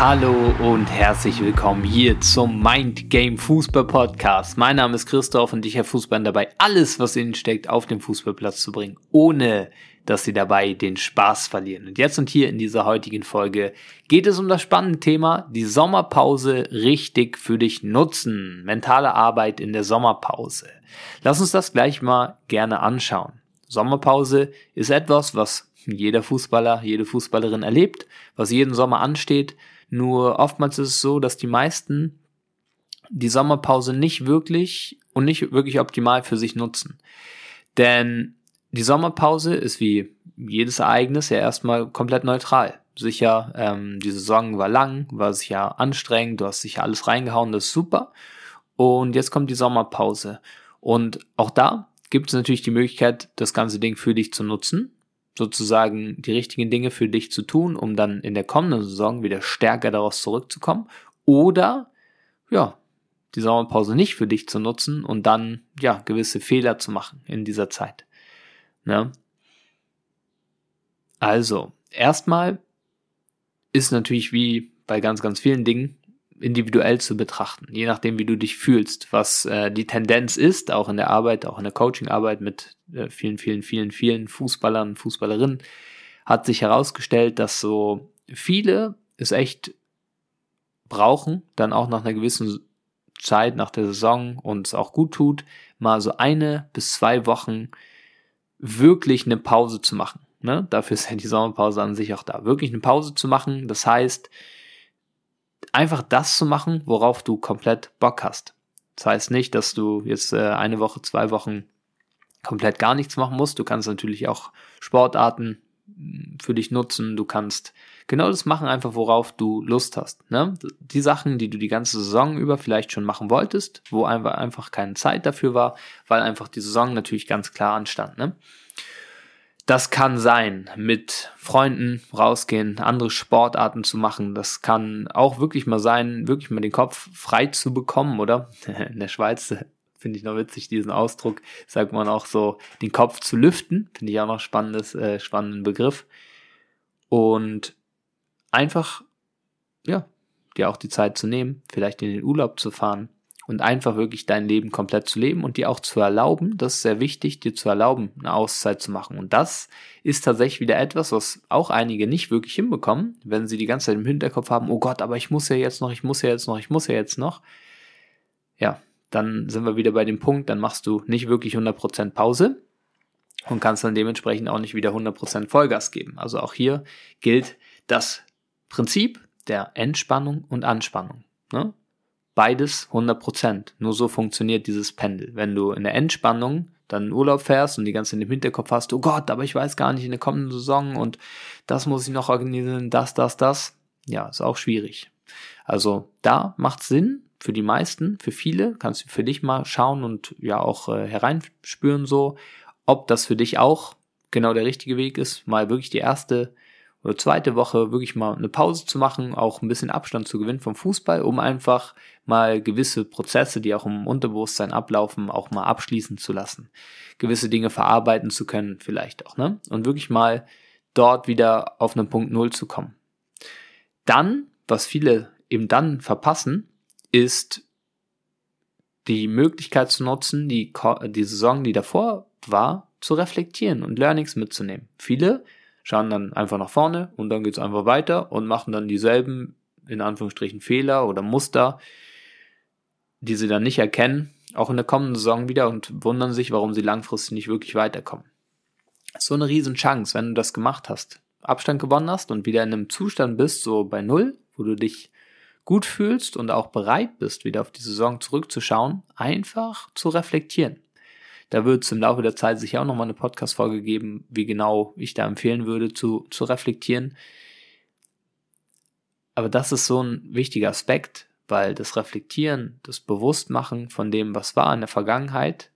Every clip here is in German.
Hallo und herzlich willkommen hier zum Mind Game Fußball Podcast. Mein Name ist Christoph und ich helfe Fußballern dabei, alles, was ihnen steckt, auf den Fußballplatz zu bringen, ohne dass sie dabei den Spaß verlieren. Und jetzt und hier in dieser heutigen Folge geht es um das spannende Thema, die Sommerpause richtig für dich nutzen. Mentale Arbeit in der Sommerpause. Lass uns das gleich mal gerne anschauen. Sommerpause ist etwas, was jeder Fußballer, jede Fußballerin erlebt, was jeden Sommer ansteht. Nur oftmals ist es so, dass die meisten die Sommerpause nicht wirklich und nicht wirklich optimal für sich nutzen. Denn die Sommerpause ist wie jedes Ereignis ja erstmal komplett neutral. Sicher, ähm, die Saison war lang, war sicher anstrengend, du hast sicher alles reingehauen, das ist super. Und jetzt kommt die Sommerpause. Und auch da gibt es natürlich die Möglichkeit, das ganze Ding für dich zu nutzen, sozusagen die richtigen Dinge für dich zu tun, um dann in der kommenden Saison wieder stärker daraus zurückzukommen. Oder, ja, die Sommerpause nicht für dich zu nutzen und dann, ja, gewisse Fehler zu machen in dieser Zeit. Ne? Also, erstmal ist natürlich wie bei ganz, ganz vielen Dingen individuell zu betrachten, je nachdem, wie du dich fühlst, was äh, die Tendenz ist, auch in der Arbeit, auch in der Coachingarbeit mit äh, vielen, vielen, vielen, vielen Fußballern, Fußballerinnen, hat sich herausgestellt, dass so viele es echt brauchen, dann auch nach einer gewissen Zeit, nach der Saison und es auch gut tut, mal so eine bis zwei Wochen wirklich eine Pause zu machen. Ne? Dafür ist ja die Sommerpause an sich auch da. Wirklich eine Pause zu machen, das heißt, einfach das zu machen, worauf du komplett Bock hast. Das heißt nicht, dass du jetzt äh, eine Woche, zwei Wochen komplett gar nichts machen musst. Du kannst natürlich auch Sportarten hm, für dich nutzen. Du kannst genau das machen, einfach worauf du Lust hast. Ne? Die Sachen, die du die ganze Saison über vielleicht schon machen wolltest, wo einfach, keine Zeit dafür war, weil einfach die Saison natürlich ganz klar anstand. Ne? Das kann sein, mit Freunden rausgehen, andere Sportarten zu machen. Das kann auch wirklich mal sein, wirklich mal den Kopf frei zu bekommen, oder? In der Schweiz finde ich noch witzig diesen Ausdruck, sagt man auch so, den Kopf zu lüften, finde ich auch noch spannendes, äh, spannenden Begriff. Und einfach, ja, dir auch die Zeit zu nehmen, vielleicht in den Urlaub zu fahren, und einfach wirklich dein Leben komplett zu leben und dir auch zu erlauben, das ist sehr wichtig, dir zu erlauben, eine Auszeit zu machen. Und das ist tatsächlich wieder etwas, was auch einige nicht wirklich hinbekommen, wenn sie die ganze Zeit im Hinterkopf haben, oh Gott, aber ich muss ja jetzt noch, ich muss ja jetzt noch, ich muss ja jetzt noch. Ja, dann sind wir wieder bei dem Punkt, dann machst du nicht wirklich 100% Pause und kannst dann dementsprechend auch nicht wieder 100% Vollgas geben. Also auch hier gilt das Prinzip der Entspannung und Anspannung. Ne? Beides 100%. Nur so funktioniert dieses Pendel. Wenn du in der Entspannung dann in Urlaub fährst und die ganze in dem Hinterkopf hast, oh Gott, aber ich weiß gar nicht in der kommenden Saison und das muss ich noch organisieren, das, das, das. Ja, ist auch schwierig. Also da macht Sinn für die meisten, für viele, kannst du für dich mal schauen und ja auch äh, hereinspüren so, ob das für dich auch genau der richtige Weg ist, mal wirklich die erste oder zweite Woche wirklich mal eine Pause zu machen, auch ein bisschen Abstand zu gewinnen vom Fußball, um einfach mal gewisse Prozesse, die auch im Unterbewusstsein ablaufen, auch mal abschließen zu lassen. Gewisse Dinge verarbeiten zu können, vielleicht auch, ne? Und wirklich mal dort wieder auf einen Punkt Null zu kommen. Dann, was viele eben dann verpassen, ist die Möglichkeit zu nutzen, die, die Saison, die davor war, zu reflektieren und Learnings mitzunehmen. Viele schauen dann einfach nach vorne und dann geht es einfach weiter und machen dann dieselben, in Anführungsstrichen, Fehler oder Muster, die sie dann nicht erkennen, auch in der kommenden Saison wieder und wundern sich, warum sie langfristig nicht wirklich weiterkommen. So eine riesen Chance, wenn du das gemacht hast, Abstand gewonnen hast und wieder in einem Zustand bist, so bei Null, wo du dich gut fühlst und auch bereit bist, wieder auf die Saison zurückzuschauen, einfach zu reflektieren. Da wird es im Laufe der Zeit sicher auch nochmal eine Podcast-Folge geben, wie genau ich da empfehlen würde, zu, zu reflektieren. Aber das ist so ein wichtiger Aspekt, weil das Reflektieren, das Bewusstmachen von dem, was war in der Vergangenheit,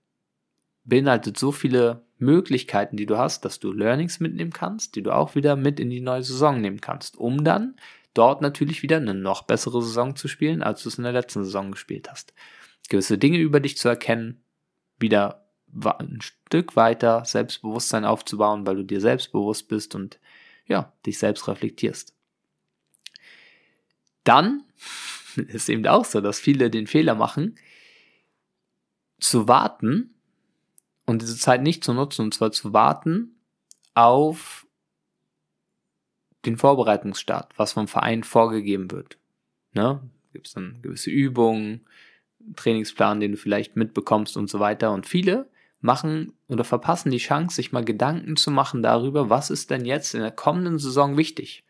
beinhaltet so viele Möglichkeiten, die du hast, dass du Learnings mitnehmen kannst, die du auch wieder mit in die neue Saison nehmen kannst, um dann dort natürlich wieder eine noch bessere Saison zu spielen, als du es in der letzten Saison gespielt hast. Gewisse Dinge über dich zu erkennen, wieder ein Stück weiter Selbstbewusstsein aufzubauen, weil du dir selbstbewusst bist und ja, dich selbst reflektierst. Dann ist eben auch so, dass viele den Fehler machen, zu warten und diese Zeit nicht zu nutzen, und zwar zu warten auf den Vorbereitungsstart, was vom Verein vorgegeben wird. Ne? Gibt es dann gewisse Übungen, Trainingsplan, den du vielleicht mitbekommst und so weiter. Und viele machen oder verpassen die Chance, sich mal Gedanken zu machen darüber, was ist denn jetzt in der kommenden Saison wichtig.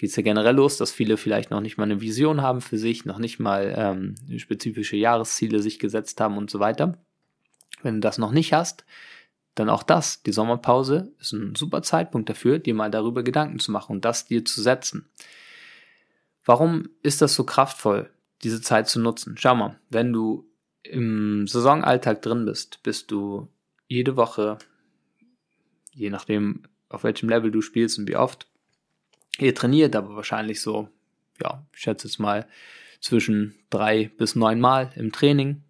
Geht es ja generell los, dass viele vielleicht noch nicht mal eine Vision haben für sich, noch nicht mal ähm, spezifische Jahresziele sich gesetzt haben und so weiter. Wenn du das noch nicht hast, dann auch das, die Sommerpause, ist ein super Zeitpunkt dafür, dir mal darüber Gedanken zu machen und das dir zu setzen. Warum ist das so kraftvoll, diese Zeit zu nutzen? Schau mal, wenn du im Saisonalltag drin bist, bist du jede Woche, je nachdem, auf welchem Level du spielst und wie oft, ihr trainiert, aber wahrscheinlich so, ja, ich schätze jetzt mal zwischen drei bis neun Mal im Training.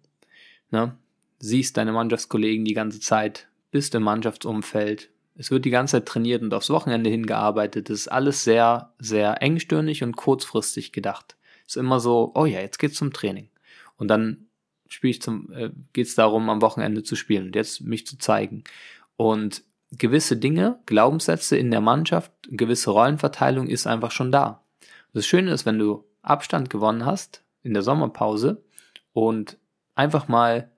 Ne? Siehst deine Mannschaftskollegen die ganze Zeit, bist im Mannschaftsumfeld. Es wird die ganze Zeit trainiert und aufs Wochenende hingearbeitet. Das ist alles sehr, sehr engstirnig und kurzfristig gedacht. Es ist immer so, oh ja, jetzt geht's zum Training. Und dann spiele ich zum, äh, geht's darum, am Wochenende zu spielen und jetzt mich zu zeigen. Und gewisse Dinge, Glaubenssätze in der Mannschaft, gewisse Rollenverteilung ist einfach schon da. Das Schöne ist, wenn du Abstand gewonnen hast in der Sommerpause und einfach mal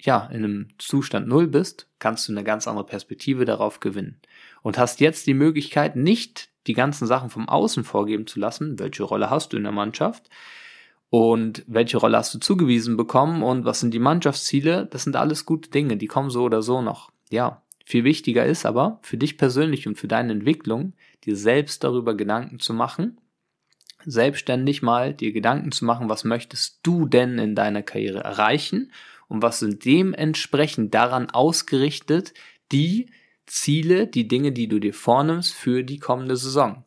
ja, in einem Zustand Null bist, kannst du eine ganz andere Perspektive darauf gewinnen. Und hast jetzt die Möglichkeit, nicht die ganzen Sachen vom Außen vorgeben zu lassen, welche Rolle hast du in der Mannschaft und welche Rolle hast du zugewiesen bekommen und was sind die Mannschaftsziele, das sind alles gute Dinge, die kommen so oder so noch. Ja, viel wichtiger ist aber für dich persönlich und für deine Entwicklung, dir selbst darüber Gedanken zu machen, selbstständig mal dir Gedanken zu machen, was möchtest du denn in deiner Karriere erreichen und was sind dementsprechend daran ausgerichtet die Ziele, die Dinge, die du dir vornimmst für die kommende Saison.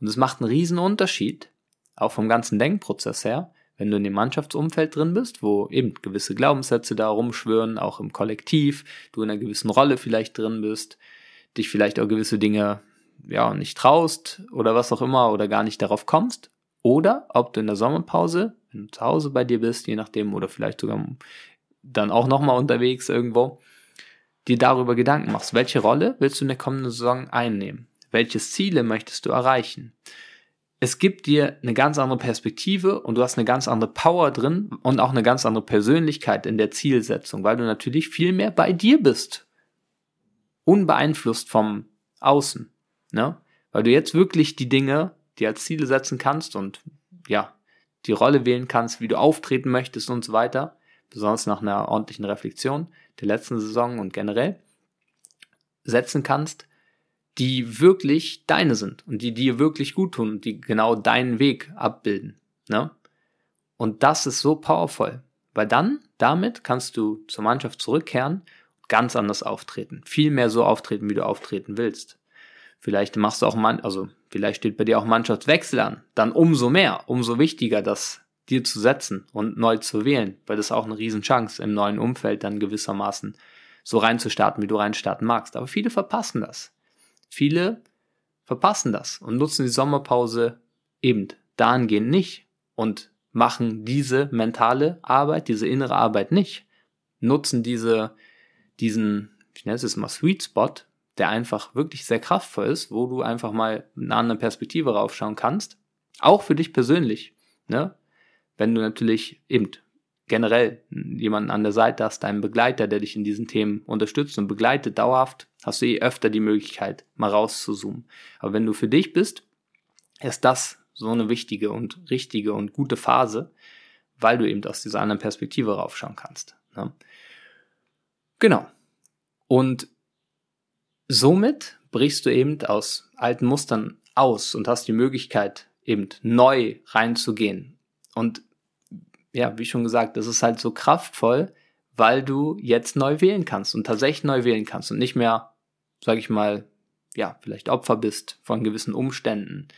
Und es macht einen riesen Unterschied, auch vom ganzen Denkprozess her, wenn du in dem Mannschaftsumfeld drin bist, wo eben gewisse Glaubenssätze da rumschwören, auch im Kollektiv, du in einer gewissen Rolle vielleicht drin bist, dich vielleicht auch gewisse Dinge ja nicht traust oder was auch immer oder gar nicht darauf kommst, oder ob du in der Sommerpause, wenn du zu Hause bei dir bist, je nachdem, oder vielleicht sogar dann auch nochmal unterwegs irgendwo, dir darüber Gedanken machst, welche Rolle willst du in der kommenden Saison einnehmen? Welche Ziele möchtest du erreichen? Es gibt dir eine ganz andere Perspektive und du hast eine ganz andere Power drin und auch eine ganz andere Persönlichkeit in der Zielsetzung, weil du natürlich viel mehr bei dir bist. Unbeeinflusst vom Außen. Ne? Weil du jetzt wirklich die Dinge, die als Ziele setzen kannst und ja, die Rolle wählen kannst, wie du auftreten möchtest und so weiter besonders nach einer ordentlichen Reflexion der letzten Saison und generell, setzen kannst, die wirklich deine sind und die dir wirklich gut tun und die genau deinen Weg abbilden. Ne? Und das ist so powerful, weil dann, damit kannst du zur Mannschaft zurückkehren und ganz anders auftreten. Viel mehr so auftreten, wie du auftreten willst. Vielleicht machst du auch man, also vielleicht steht bei dir auch Mannschaftswechsel an. Dann umso mehr, umso wichtiger, dass dir zu setzen und neu zu wählen, weil das ist auch eine Riesenchance, im neuen Umfeld dann gewissermaßen so reinzustarten, wie du reinstarten magst. Aber viele verpassen das. Viele verpassen das und nutzen die Sommerpause eben dahingehend nicht und machen diese mentale Arbeit, diese innere Arbeit nicht. Nutzen diese, diesen, ich nenne es mal Sweet Spot, der einfach wirklich sehr kraftvoll ist, wo du einfach mal mit einer anderen Perspektive raufschauen kannst. Auch für dich persönlich. Ne? wenn du natürlich eben generell jemanden an der Seite hast, deinen Begleiter, der dich in diesen Themen unterstützt und begleitet dauerhaft, hast du eh öfter die Möglichkeit, mal rauszuzoomen. Aber wenn du für dich bist, ist das so eine wichtige und richtige und gute Phase, weil du eben aus dieser anderen Perspektive raufschauen kannst. Ne? Genau. Und somit brichst du eben aus alten Mustern aus und hast die Möglichkeit, eben neu reinzugehen und ja, wie schon gesagt, das ist halt so kraftvoll, weil du jetzt neu wählen kannst und tatsächlich neu wählen kannst und nicht mehr, sag ich mal, ja, vielleicht Opfer bist von gewissen Umständen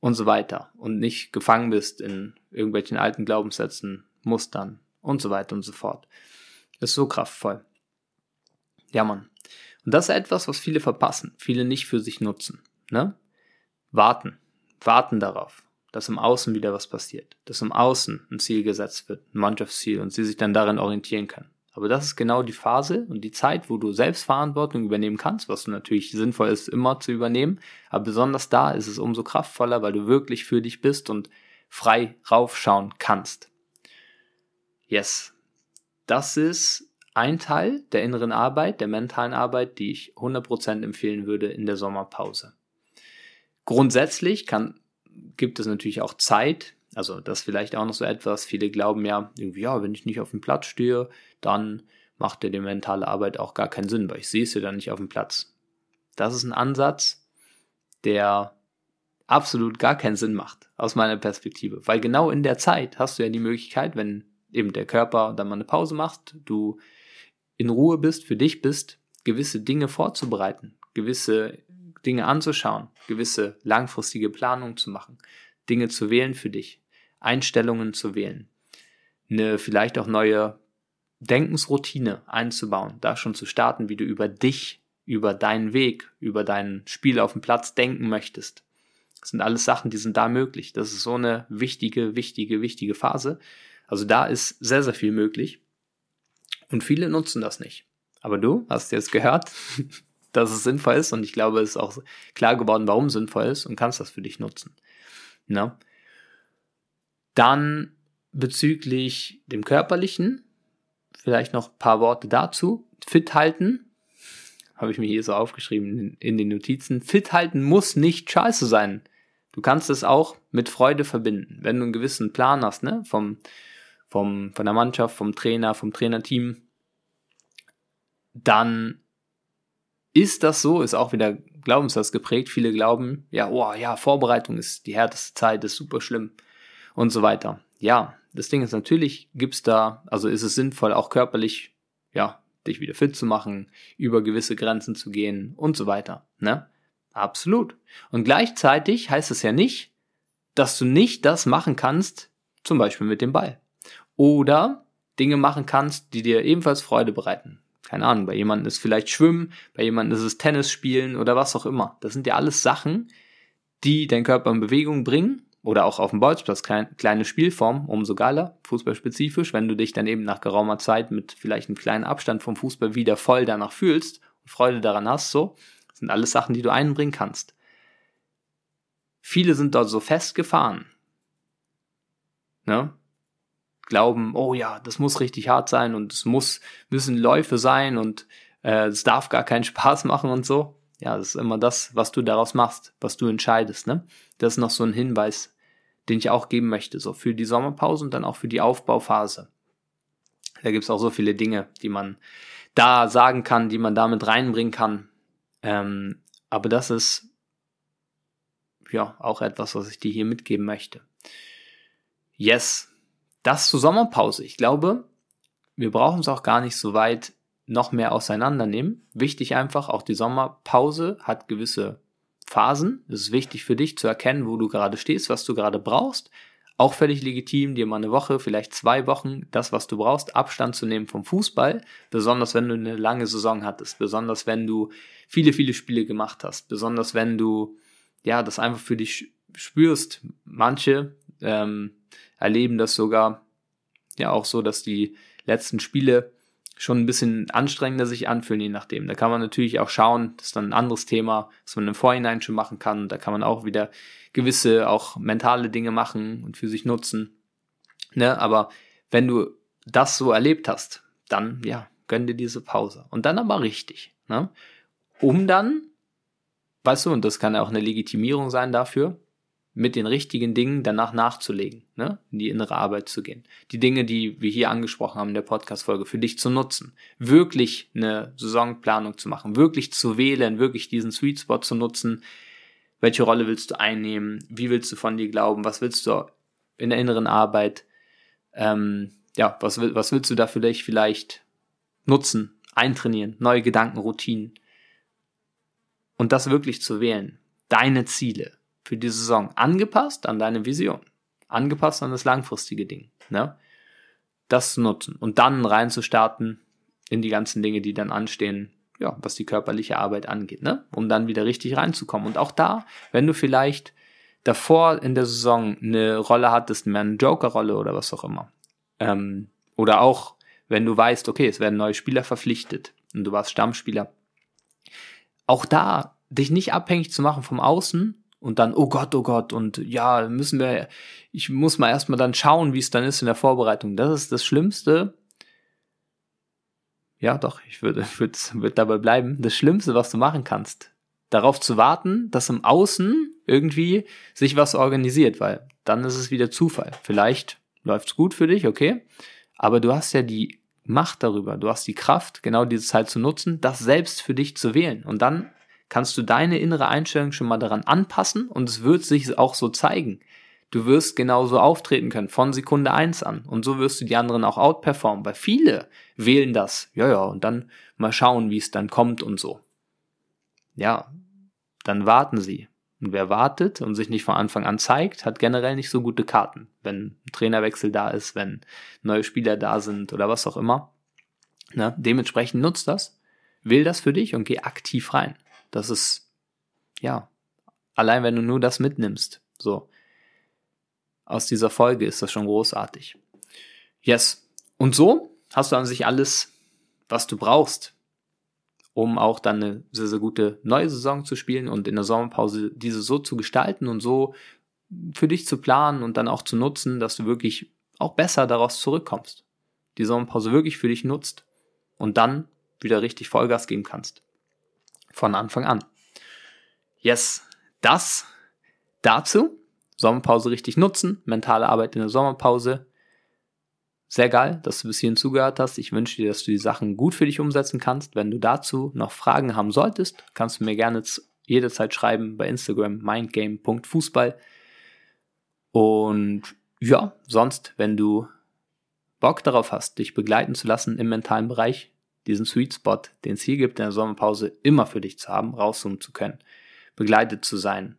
und so weiter und nicht gefangen bist in irgendwelchen alten Glaubenssätzen, Mustern und so weiter und so fort. Ist so kraftvoll. Ja, Mann. Und das ist etwas, was viele verpassen, viele nicht für sich nutzen. Ne? Warten. Warten darauf dass im Außen wieder was passiert, dass im Außen ein Ziel gesetzt wird, ein Mannschaftsziel und sie sich dann darin orientieren können. Aber das ist genau die Phase und die Zeit, wo du Selbstverantwortung übernehmen kannst, was natürlich sinnvoll ist, immer zu übernehmen. Aber besonders da ist es umso kraftvoller, weil du wirklich für dich bist und frei raufschauen kannst. Yes. Das ist ein Teil der inneren Arbeit, der mentalen Arbeit, die ich 100% empfehlen würde in der Sommerpause. Grundsätzlich kann, gibt es natürlich auch Zeit, also das vielleicht auch noch so etwas, viele glauben ja, irgendwie, ja, wenn ich nicht auf dem Platz stehe, dann macht ja die mentale Arbeit auch gar keinen Sinn, weil ich sehe es ja dann nicht auf dem Platz. Das ist ein Ansatz, der absolut gar keinen Sinn macht, aus meiner Perspektive. Weil genau in der Zeit hast du ja die Möglichkeit, wenn eben der Körper dann mal eine Pause macht, du in Ruhe bist, für dich bist, gewisse Dinge vorzubereiten, gewisse Dinge anzuschauen, gewisse langfristige Planungen zu machen, Dinge zu wählen für dich, Einstellungen zu wählen, eine vielleicht auch neue Denkensroutine einzubauen, da schon zu starten, wie du über dich, über deinen Weg, über dein Spiel auf dem Platz denken möchtest. Das sind alles Sachen, die sind da möglich. Das ist so eine wichtige, wichtige, wichtige Phase. Also da ist sehr, sehr viel möglich. Und viele nutzen das nicht. Aber du hast jetzt gehört, dass es sinnvoll ist und ich glaube, es ist auch klar geworden, warum es sinnvoll ist und kannst das für dich nutzen. Na? Dann bezüglich dem Körperlichen, vielleicht noch ein paar Worte dazu. Fit halten, habe ich mir hier so aufgeschrieben in den Notizen. Fit halten muss nicht scheiße sein. Du kannst es auch mit Freude verbinden. Wenn du einen gewissen Plan hast, ne, vom, vom, von der Mannschaft, vom Trainer, vom Trainerteam, dann ist das so, ist auch wieder Glaubenssatz geprägt. Viele glauben, ja, oh, ja, Vorbereitung ist die härteste Zeit, ist super schlimm und so weiter. Ja, das Ding ist natürlich, gibt's da, also ist es sinnvoll, auch körperlich, ja, dich wieder fit zu machen, über gewisse Grenzen zu gehen und so weiter, ne? Absolut. Und gleichzeitig heißt es ja nicht, dass du nicht das machen kannst, zum Beispiel mit dem Ball. Oder Dinge machen kannst, die dir ebenfalls Freude bereiten keine Ahnung, bei jemandem ist vielleicht Schwimmen, bei jemandem ist es Tennis spielen oder was auch immer. Das sind ja alles Sachen, die deinen Körper in Bewegung bringen oder auch auf dem Bolzplatz kleine Spielform, umso geiler, fußballspezifisch, wenn du dich dann eben nach geraumer Zeit mit vielleicht einem kleinen Abstand vom Fußball wieder voll danach fühlst und Freude daran hast, so, das sind alles Sachen, die du einbringen kannst. Viele sind dort so festgefahren. Ne? glauben, oh ja, das muss richtig hart sein und es muss, müssen Läufe sein und äh, es darf gar keinen Spaß machen und so. Ja, das ist immer das, was du daraus machst, was du entscheidest, ne? Das ist noch so ein Hinweis, den ich auch geben möchte, so für die Sommerpause und dann auch für die Aufbauphase. Da gibt's auch so viele Dinge, die man da sagen kann, die man damit reinbringen kann. Ähm, aber das ist ja auch etwas, was ich dir hier mitgeben möchte. Yes, das zur Sommerpause. Ich glaube, wir brauchen es auch gar nicht so weit noch mehr auseinandernehmen. Wichtig einfach, auch die Sommerpause hat gewisse Phasen. Es ist wichtig für dich zu erkennen, wo du gerade stehst, was du gerade brauchst. Auch völlig legitim, dir mal eine Woche, vielleicht zwei Wochen, das, was du brauchst, Abstand zu nehmen vom Fußball. Besonders wenn du eine lange Saison hattest. Besonders wenn du viele, viele Spiele gemacht hast. Besonders wenn du, ja, das einfach für dich spürst. Manche, ähm, erleben das sogar ja auch so, dass die letzten Spiele schon ein bisschen anstrengender sich anfühlen, je nachdem. Da kann man natürlich auch schauen, das ist dann ein anderes Thema, was man im Vorhinein schon machen kann. Da kann man auch wieder gewisse, auch mentale Dinge machen und für sich nutzen. Ne? Aber wenn du das so erlebt hast, dann, ja, gönn dir diese Pause. Und dann aber richtig. Ne? Um dann, weißt du, und das kann ja auch eine Legitimierung sein dafür, mit den richtigen Dingen danach nachzulegen, ne? in die innere Arbeit zu gehen. Die Dinge, die wir hier angesprochen haben in der Podcast-Folge, für dich zu nutzen. Wirklich eine Saisonplanung zu machen, wirklich zu wählen, wirklich diesen Sweet Spot zu nutzen. Welche Rolle willst du einnehmen? Wie willst du von dir glauben? Was willst du in der inneren Arbeit? Ähm, ja, was, was willst du da dich vielleicht nutzen, eintrainieren, neue Gedanken, Routinen? Und das wirklich zu wählen. Deine Ziele, für die Saison angepasst an deine Vision, angepasst an das langfristige Ding. Ne? Das zu nutzen und dann reinzustarten in die ganzen Dinge, die dann anstehen, ja, was die körperliche Arbeit angeht, ne? um dann wieder richtig reinzukommen. Und auch da, wenn du vielleicht davor in der Saison eine Rolle hattest, mehr eine Joker-Rolle oder was auch immer. Ähm, oder auch, wenn du weißt, okay, es werden neue Spieler verpflichtet und du warst Stammspieler. Auch da, dich nicht abhängig zu machen vom Außen und dann, oh Gott, oh Gott, und ja, müssen wir, ich muss mal erstmal dann schauen, wie es dann ist in der Vorbereitung. Das ist das Schlimmste. Ja, doch, ich würde, würde, würde dabei bleiben. Das Schlimmste, was du machen kannst, darauf zu warten, dass im Außen irgendwie sich was organisiert, weil dann ist es wieder Zufall. Vielleicht läuft's gut für dich, okay, aber du hast ja die Macht darüber, du hast die Kraft, genau diese Zeit zu nutzen, das selbst für dich zu wählen und dann kannst du deine innere Einstellung schon mal daran anpassen und es wird sich auch so zeigen. Du wirst genauso auftreten können von Sekunde eins an und so wirst du die anderen auch outperformen, weil viele wählen das, ja, ja, und dann mal schauen, wie es dann kommt und so ja, dann warten sie. Und wer wartet und sich nicht von Anfang an zeigt, hat generell nicht so gute Karten, wenn ein Trainerwechsel da ist, wenn neue Spieler da sind oder was auch immer. Na, dementsprechend nutzt das, will das für dich und geh aktiv rein. Das ist, ja, allein wenn du nur das mitnimmst, so. Aus dieser Folge ist das schon großartig. Yes. Und so hast du an sich alles, was du brauchst, um auch dann eine sehr, sehr gute neue Saison zu spielen und in der Sommerpause diese so zu gestalten und so für dich zu planen und dann auch zu nutzen, dass du wirklich auch besser daraus zurückkommst. Die Sommerpause wirklich für dich nutzt und dann wieder richtig Vollgas geben kannst. Von Anfang an. Yes, das dazu. Sommerpause richtig nutzen, mentale Arbeit in der Sommerpause, sehr geil, dass du bis hierhin zugehört hast. Ich wünsche dir, dass du die Sachen gut für dich umsetzen kannst. Wenn du dazu noch Fragen haben solltest, kannst du mir gerne jederzeit schreiben bei Instagram mindgame.fußball. Und ja, sonst, wenn du Bock darauf hast, dich begleiten zu lassen im mentalen Bereich, diesen Sweet Spot, den es hier gibt in der Sommerpause, immer für dich zu haben, rauszoomen zu können, begleitet zu sein,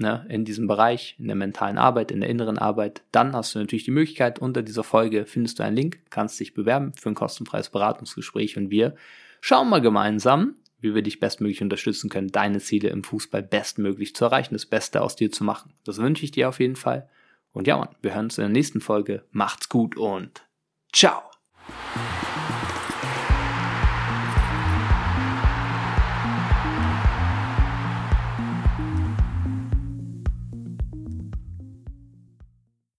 ne, in diesem Bereich, in der mentalen Arbeit, in der inneren Arbeit, dann hast du natürlich die Möglichkeit, unter dieser Folge findest du einen Link, kannst dich bewerben für ein kostenfreies Beratungsgespräch und wir schauen mal gemeinsam, wie wir dich bestmöglich unterstützen können, deine Ziele im Fußball bestmöglich zu erreichen, das Beste aus dir zu machen. Das wünsche ich dir auf jeden Fall. Und ja, Mann, wir hören uns in der nächsten Folge. Macht's gut und ciao!